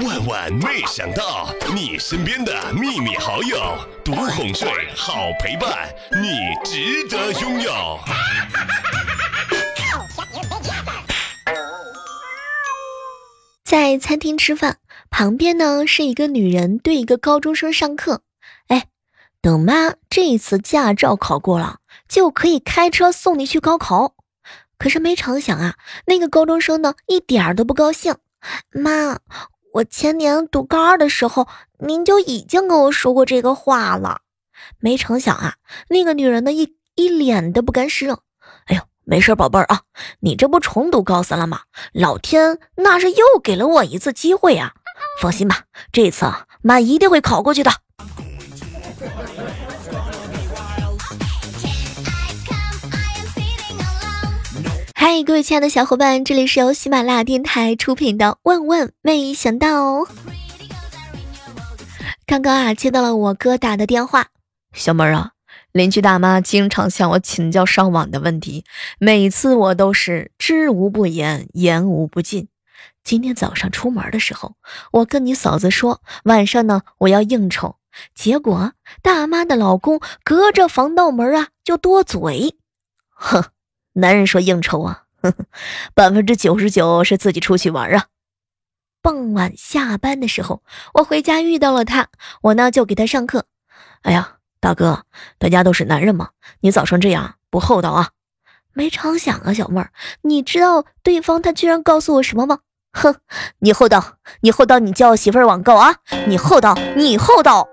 万万没想到，你身边的秘密好友，独哄睡，好陪伴，你值得拥有。在餐厅吃饭，旁边呢是一个女人对一个高中生上课。哎，等妈这一次驾照考过了，就可以开车送你去高考。可是没成想啊，那个高中生呢一点儿都不高兴。妈。我前年读高二的时候，您就已经跟我说过这个话了。没成想啊，那个女人的一一脸的不甘示弱。哎呦，没事，宝贝儿啊，你这不重读高三了吗？老天那是又给了我一次机会啊！放心吧，这次啊，妈一定会考过去的。嗨，各位亲爱的小伙伴，这里是由喜马拉雅电台出品的《万万没想到》。刚刚啊，接到了我哥打的电话，小妹儿啊，邻居大妈经常向我请教上网的问题，每次我都是知无不言，言无不尽。今天早上出门的时候，我跟你嫂子说晚上呢我要应酬，结果大妈的老公隔着防盗门啊就多嘴，哼。男人说应酬啊，百分之九十九是自己出去玩啊。傍晚下班的时候，我回家遇到了他，我呢就给他上课。哎呀，大哥，大家都是男人嘛，你早上这样不厚道啊！没成想啊，小妹儿，你知道对方他居然告诉我什么吗？哼，你厚道，你厚道，你叫媳妇儿网购啊！你厚道，你厚道。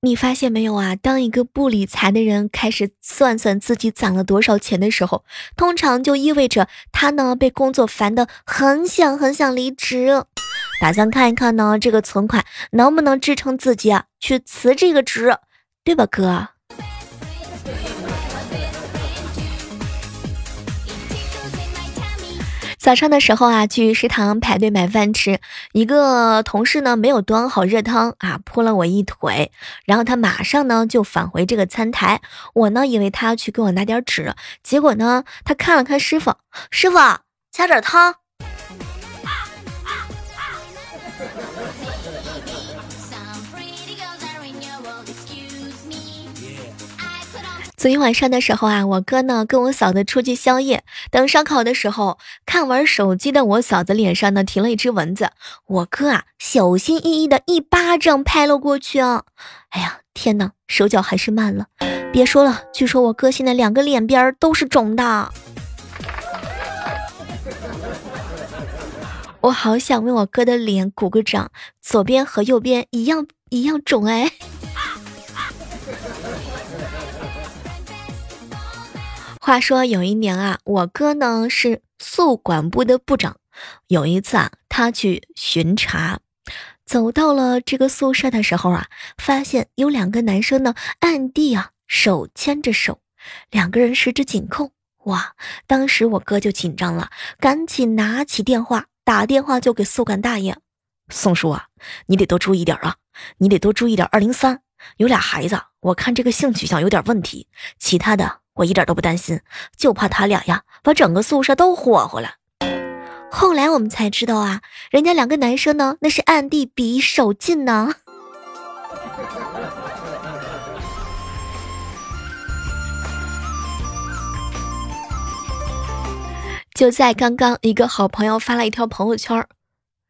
你发现没有啊？当一个不理财的人开始算算自己攒了多少钱的时候，通常就意味着他呢被工作烦的很想很想离职，打算看一看呢这个存款能不能支撑自己啊去辞这个职，对吧，哥？早上的时候啊，去食堂排队买饭吃，一个同事呢没有端好热汤啊，泼了我一腿，然后他马上呢就返回这个餐台，我呢以为他要去给我拿点纸，结果呢他看了看师傅，师傅加点汤。昨天晚上的时候啊，我哥呢跟我嫂子出去宵夜，等烧烤的时候，看玩手机的我嫂子脸上呢停了一只蚊子，我哥啊小心翼翼的一巴掌拍了过去啊！哎呀，天哪，手脚还是慢了，别说了，据说我哥现在两个脸边都是肿的，我好想为我哥的脸鼓个掌，左边和右边一样一样肿哎。话说有一年啊，我哥呢是宿管部的部长。有一次啊，他去巡查，走到了这个宿舍的时候啊，发现有两个男生呢暗地啊手牵着手，两个人十指紧扣。哇！当时我哥就紧张了，赶紧拿起电话打电话就给宿管大爷：“宋叔啊，你得多注意点啊，你得多注意点。二零三有俩孩子，我看这个性取向有点问题，其他的。”我一点都不担心，就怕他俩呀把整个宿舍都火火了。后来我们才知道啊，人家两个男生呢，那是暗地比手劲呢。就在刚刚，一个好朋友发了一条朋友圈：“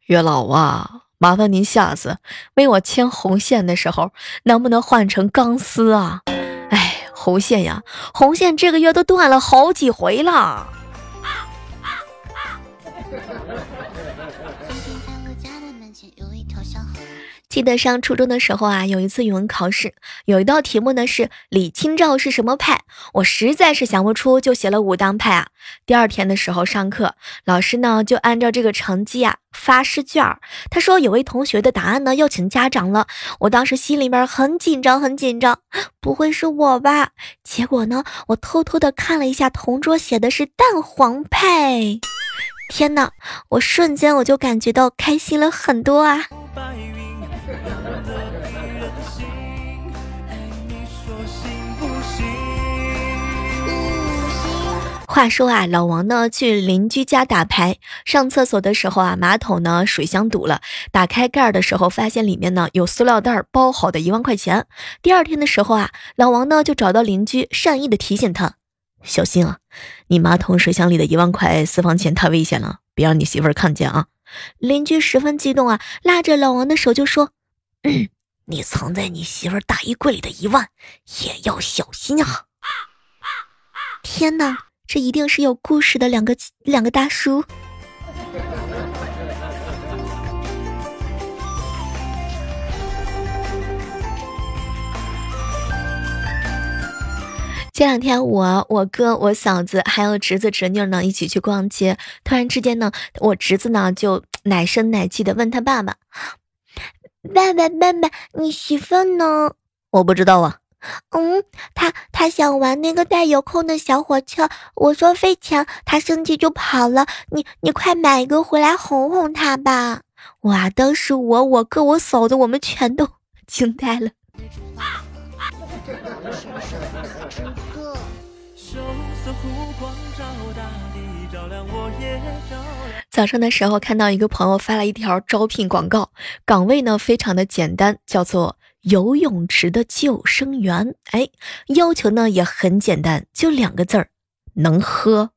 月老啊，麻烦您下次为我牵红线的时候，能不能换成钢丝啊？”哎红线呀，红线这个月都断了好几回了。记得上初中的时候啊，有一次语文考试，有一道题目呢是李清照是什么派，我实在是想不出，就写了武当派啊。第二天的时候上课，老师呢就按照这个成绩啊发试卷，他说有位同学的答案呢要请家长了，我当时心里面很紧张很紧张，不会是我吧？结果呢，我偷偷的看了一下同桌写的是蛋黄派，天呐，我瞬间我就感觉到开心了很多啊。话说啊，老王呢去邻居家打牌，上厕所的时候啊，马桶呢水箱堵了，打开盖儿的时候发现里面呢有塑料袋包好的一万块钱。第二天的时候啊，老王呢就找到邻居，善意的提醒他，小心啊，你马桶水箱里的一万块私房钱太危险了，别让你媳妇儿看见啊。邻居十分激动啊，拉着老王的手就说：“嗯，你藏在你媳妇儿大衣柜里的一万也要小心啊。”天哪！这一定是有故事的两个两个大叔。前两天我、我哥、我嫂子还有侄子侄女呢一起去逛街，突然之间呢，我侄子呢就奶声奶气的问他爸爸：“爸爸爸爸，你媳妇呢？”我不知道啊。嗯，他他想玩那个带遥控的小火车，我说费钱，他生气就跑了。你你快买一个回来哄哄他吧！哇，当时我我哥我嫂子我们全都 惊呆了。早上的时候看到一个朋友发了一条招聘广告，岗位呢非常的简单，叫做。游泳池的救生员，哎，要求呢也很简单，就两个字儿，能喝。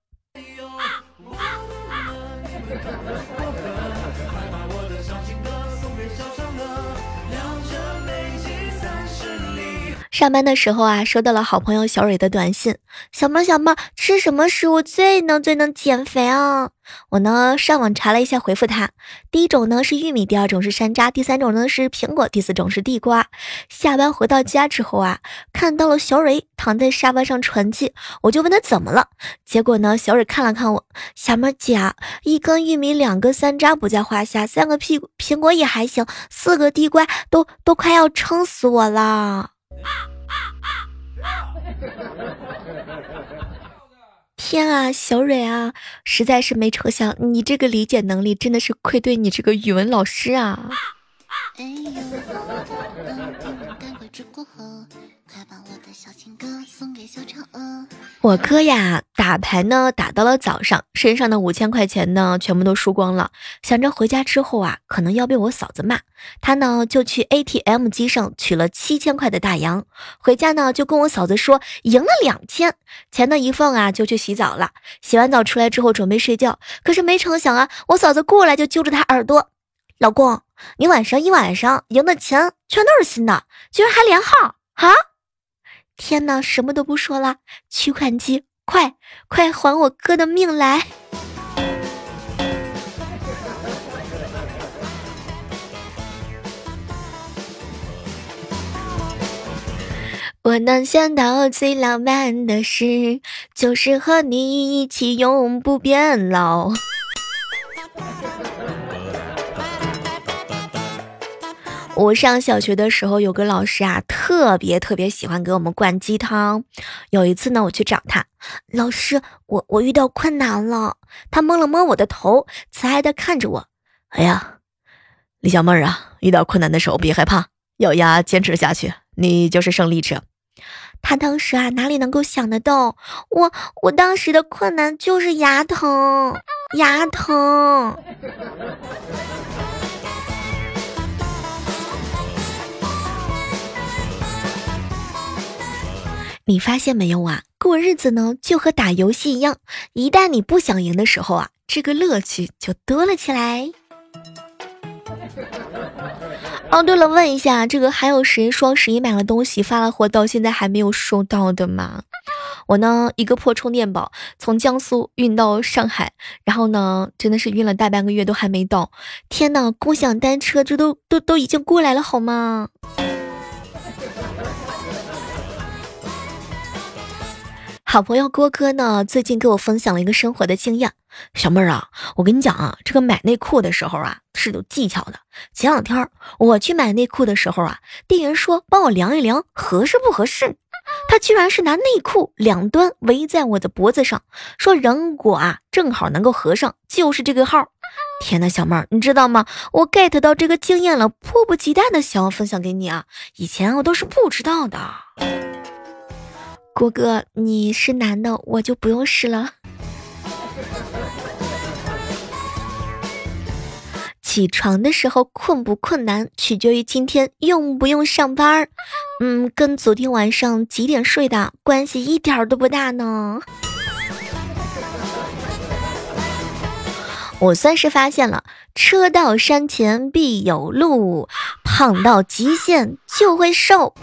上班的时候啊，收到了好朋友小蕊的短信：“小妹小妹，吃什么食物最能最能减肥啊？”我呢上网查了一下，回复他：第一种呢是玉米，第二种是山楂，第三种呢是苹果，第四种是地瓜。下班回到家之后啊，看到了小蕊躺在沙发上喘气，我就问他怎么了。结果呢，小蕊看了看我，小妹姐，一根玉米，两个山楂不在话下，三个苹苹果也还行，四个地瓜都都快要撑死我了。天啊，小蕊啊，实在是没抽象，你这个理解能力真的是愧对你这个语文老师啊！哎呦，快把我的小情歌送给小嫦娥。我哥呀，打牌呢打到了早上，身上的五千块钱呢全部都输光了。想着回家之后啊，可能要被我嫂子骂，他呢就去 ATM 机上取了七千块的大洋。回家呢就跟我嫂子说赢了两千，钱呢一放啊就去洗澡了。洗完澡出来之后准备睡觉，可是没成想啊，我嫂子过来就揪着他耳朵，老公，你晚上一晚上赢的钱全都是新的，居然还连号啊！天哪，什么都不说了，取款机，快快还我哥的命来！我能想到最浪漫的事，就是和你一起永不变老。我上小学的时候，有个老师啊，特别特别喜欢给我们灌鸡汤。有一次呢，我去找他，老师，我我遇到困难了。他摸了摸我的头，慈爱的看着我。哎呀，李小妹儿啊，遇到困难的时候别害怕，咬牙坚持下去，你就是胜利者。他当时啊，哪里能够想得到，我我当时的困难就是牙疼，牙疼。你发现没有啊？过日子呢，就和打游戏一样，一旦你不想赢的时候啊，这个乐趣就多了起来。哦，对了，问一下，这个还有谁双十一买了东西发了货，到现在还没有收到的吗？我呢，一个破充电宝从江苏运到上海，然后呢，真的是运了大半个月都还没到。天呐，共享单车这都都都已经过来了，好吗？好朋友郭哥呢，最近给我分享了一个生活的经验。小妹儿啊，我跟你讲啊，这个买内裤的时候啊是有技巧的。前两天我去买内裤的时候啊，店员说帮我量一量合适不合适。他居然是拿内裤两端围在我的脖子上，说如果啊正好能够合上，就是这个号。天呐，小妹儿，你知道吗？我 get 到这个经验了，迫不及待的想要分享给你啊。以前我都是不知道的。郭哥，你是男的，我就不用试了。起床的时候困不困难，取决于今天用不用上班儿。嗯，跟昨天晚上几点睡的关系一点都不大呢。我算是发现了，车到山前必有路，胖到极限就会瘦。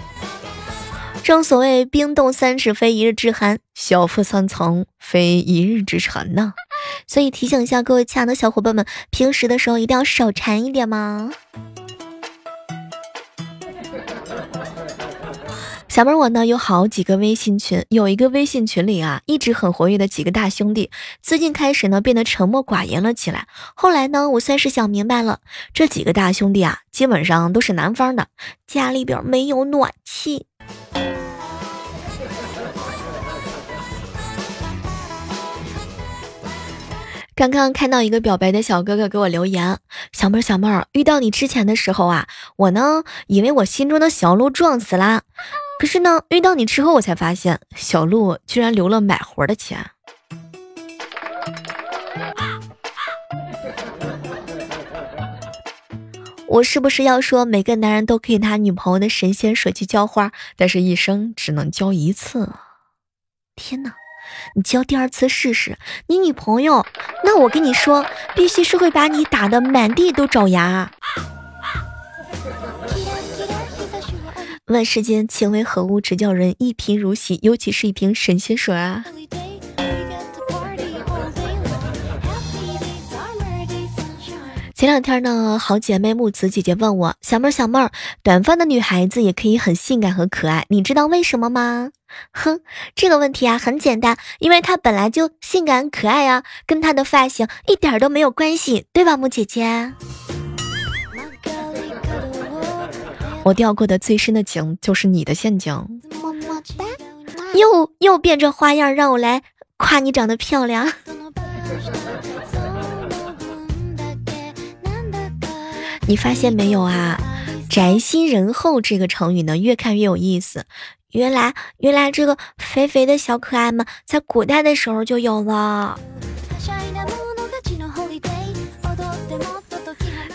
正所谓冰冻三尺非一日之寒，小腹三层非一日之馋呐。所以提醒一下各位亲爱的小伙伴们，平时的时候一定要少馋一点嘛。小妹，我呢有好几个微信群，有一个微信群里啊，一直很活跃的几个大兄弟，最近开始呢变得沉默寡言了起来。后来呢，我算是想明白了，这几个大兄弟啊，基本上都是南方的，家里边没有暖气。刚刚看到一个表白的小哥哥给我留言，小妹儿小妹儿，遇到你之前的时候啊，我呢以为我心中的小鹿撞死啦，可是呢遇到你之后，我才发现小鹿居然留了买活的钱。我是不是要说每个男人都可以拿女朋友的神仙水去浇花，但是一生只能浇一次？天哪！你交第二次试试，你女朋友，那我跟你说，必须是会把你打的满地都找牙。问世间情为何物，只叫人一贫如洗，尤其是一瓶神仙水啊！前两天呢，好姐妹木子姐姐问我，小妹儿小妹儿，短发的女孩子也可以很性感和可爱，你知道为什么吗？哼，这个问题啊很简单，因为她本来就性感可爱啊，跟她的发型一点都没有关系，对吧，木姐姐？我掉过的最深的井就是你的陷阱。么么哒，又又变着花样让我来夸你长得漂亮。你发现没有啊？宅心仁厚这个成语呢，越看越有意思。原来，原来这个肥肥的小可爱们，在古代的时候就有了。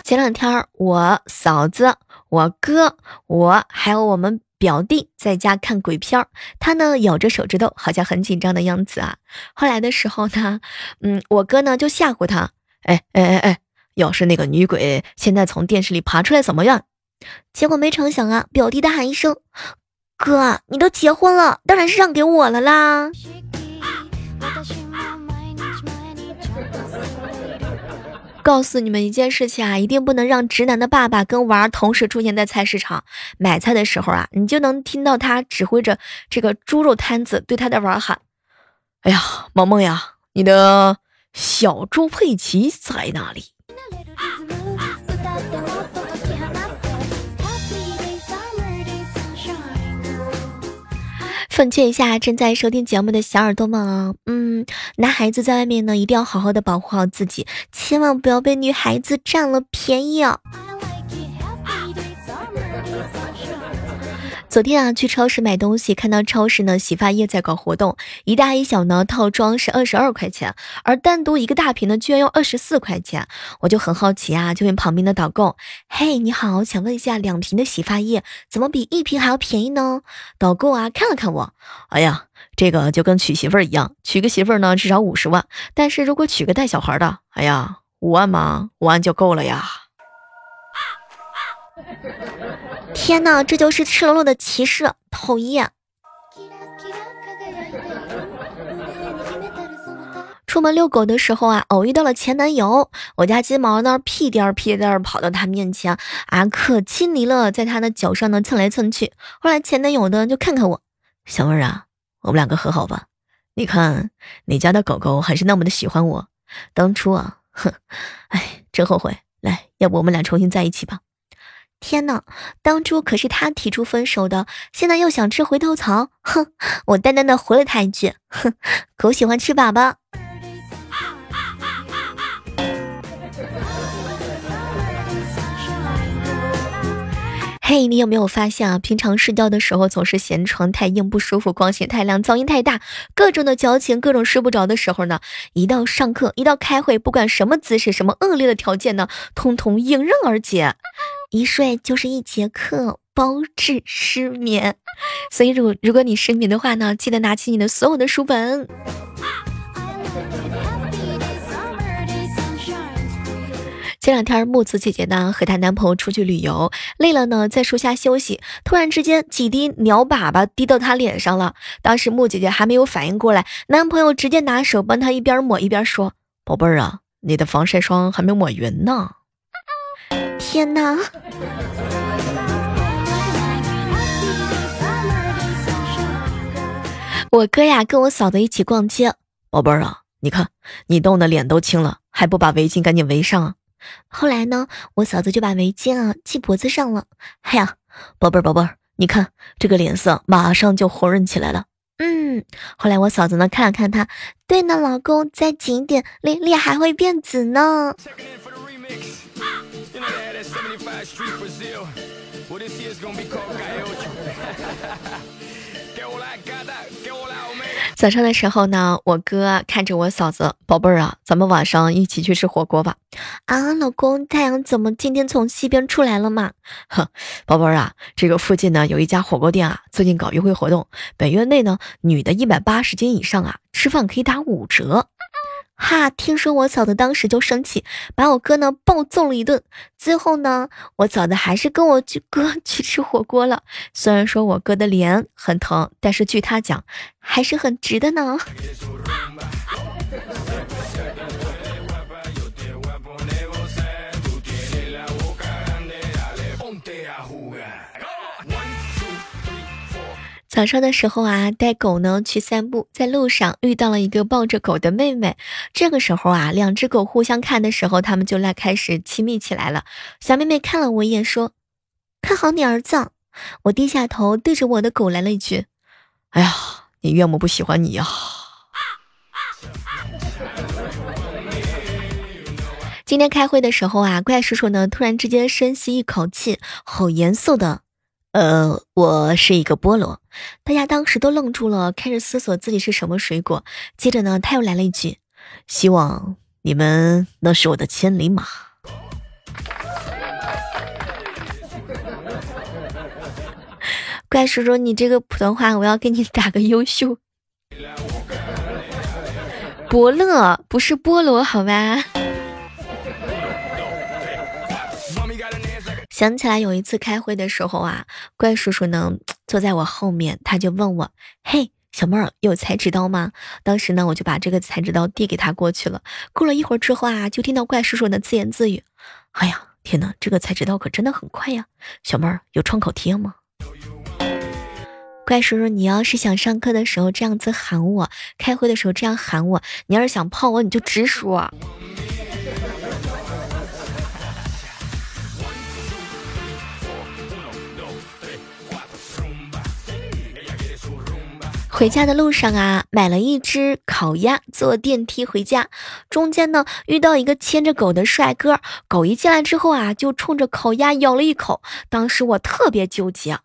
前两天，我嫂子、我哥、我还有我们表弟在家看鬼片，他呢咬着手指头，好像很紧张的样子啊。后来的时候呢，嗯，我哥呢就吓唬他，哎哎哎哎。要是那个女鬼现在从电视里爬出来怎么样？结果没成想啊，表弟大喊一声：“哥，你都结婚了，当然是让给我了啦！”告诉你们一件事情啊，一定不能让直男的爸爸跟娃儿同时出现在菜市场买菜的时候啊，你就能听到他指挥着这个猪肉摊子对他的娃儿喊：“哎呀，萌萌呀，你的小猪佩奇在哪里？”奉劝一下正在收听节目的小耳朵们啊，嗯，男孩子在外面呢，一定要好好的保护好自己，千万不要被女孩子占了便宜啊。昨天啊，去超市买东西，看到超市呢洗发液在搞活动，一大一小呢套装是二十二块钱，而单独一个大瓶呢居然要二十四块钱，我就很好奇啊，就问旁边的导购：“嘿，你好，想问一下，两瓶的洗发液怎么比一瓶还要便宜呢？”导购啊看了看我，哎呀，这个就跟娶媳妇儿一样，娶个媳妇儿呢至少五十万，但是如果娶个带小孩的，哎呀，五万嘛？五万就够了呀。天哪，这就是赤裸裸的歧视，讨厌！出门遛狗的时候啊，偶遇到了前男友，我家金毛呢屁颠儿屁颠儿跑到他面前啊，可亲昵了，在他的脚上呢蹭来蹭去。后来前男友呢就看看我，小妹儿啊，我们两个和好吧？你看你家的狗狗还是那么的喜欢我，当初啊，哼，哎，真后悔。来，要不我们俩重新在一起吧？天呐，当初可是他提出分手的，现在又想吃回头草，哼！我淡淡的回了他一句，哼，狗喜欢吃粑粑。嘿，你有没有发现啊？平常睡觉的时候总是嫌床太硬不舒服，光线太亮，噪音太大，各种的矫情，各种睡不着的时候呢，一到上课，一到开会，不管什么姿势，什么恶劣的条件呢，通通迎刃而解，一睡就是一节课，包治失眠。所以，如如果你失眠的话呢，记得拿起你的所有的书本。前两天，木子姐姐呢和她男朋友出去旅游，累了呢，在树下休息。突然之间，几滴鸟粑粑滴到她脸上了。当时木姐姐还没有反应过来，男朋友直接拿手帮她一边抹一边说：“宝贝儿啊，你的防晒霜还没抹匀呢。”天哪！我哥呀跟我嫂子一起逛街，宝贝儿啊，你看你冻得脸都青了，还不把围巾赶紧围上啊？后来呢，我嫂子就把围巾啊系脖子上了。哎呀，宝贝儿，宝贝儿，你看这个脸色马上就红润起来了。嗯，后来我嫂子呢看了看他，对呢，老公再紧一点，脸脸还会变紫呢。早上的时候呢，我哥看着我嫂子，宝贝儿啊，咱们晚上一起去吃火锅吧。啊，老公，太阳怎么今天从西边出来了嘛？哼，宝贝儿啊，这个附近呢有一家火锅店啊，最近搞优惠活动，本月内呢，女的一百八十斤以上啊，吃饭可以打五折。哈！听说我嫂子当时就生气，把我哥呢暴揍了一顿。最后呢，我嫂子还是跟我去 哥去吃火锅了。虽然说我哥的脸很疼，但是据他讲，还是很值的呢。早上的时候啊，带狗呢去散步，在路上遇到了一个抱着狗的妹妹。这个时候啊，两只狗互相看的时候，他们就来开始亲密起来了。小妹妹看了我一眼，说：“看好你儿子。”我低下头对着我的狗来了一句：“哎呀，你岳母不喜欢你呀。”今天开会的时候啊，怪叔叔呢突然之间深吸一口气，好严肃的。呃，我是一个菠萝，大家当时都愣住了，开始思索自己是什么水果。接着呢，他又来了一句：“希望你们能是我的千里马。”怪叔叔，你这个普通话我要给你打个优秀。伯乐不是菠萝，好吧？想起来有一次开会的时候啊，怪叔叔呢坐在我后面，他就问我：“嘿，小妹儿有裁纸刀吗？”当时呢，我就把这个裁纸刀递给他过去了。过了一会儿之后啊，就听到怪叔叔的自言自语：“哎呀，天哪，这个裁纸刀可真的很快呀！”小妹儿有创口贴吗？怪叔叔，你要是想上课的时候这样子喊我，开会的时候这样喊我，你要是想泡我，你就直说。回家的路上啊，买了一只烤鸭，坐电梯回家。中间呢，遇到一个牵着狗的帅哥，狗一进来之后啊，就冲着烤鸭咬了一口。当时我特别纠结，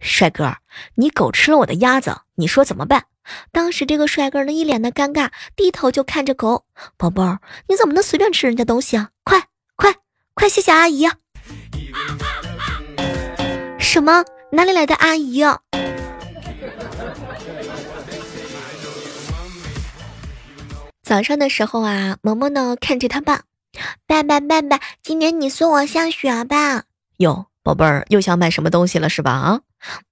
帅哥，你狗吃了我的鸭子，你说怎么办？当时这个帅哥呢，一脸的尴尬，低头就看着狗。宝贝儿，你怎么能随便吃人家东西啊？快快快，谢谢阿姨！什么？哪里来的阿姨啊？早上的时候啊，萌萌呢看着他爸，爸爸爸爸，今年你送我上学吧？哟，宝贝儿又想买什么东西了是吧？啊，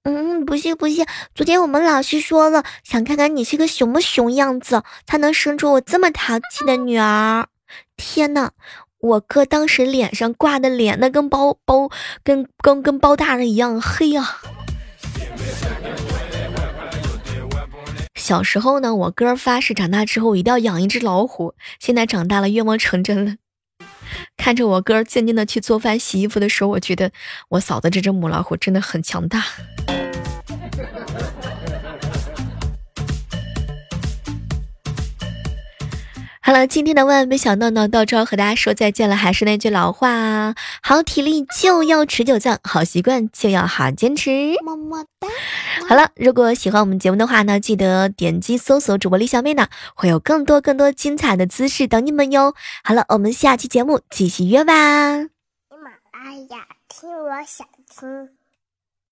嗯，不是不是，昨天我们老师说了，想看看你是个什么熊样子，才能生出我这么淘气的女儿。天呐，我哥当时脸上挂的脸，那跟包包跟跟跟包大人一样黑啊。小时候呢，我哥发誓长大之后一定要养一只老虎。现在长大了，愿望成真了。看着我哥静静的去做饭、洗衣服的时候，我觉得我嫂子这只母老虎真的很强大。好了，今天的万万没想到呢，到这儿和大家说再见了。还是那句老话，好体力就要持久战，好习惯就要好坚持。么么哒。好了，如果喜欢我们节目的话呢，记得点击搜索主播李小妹呢，会有更多更多精彩的姿势等你们哟。好了，我们下期节目继续约吧。喜马拉雅，听我想听。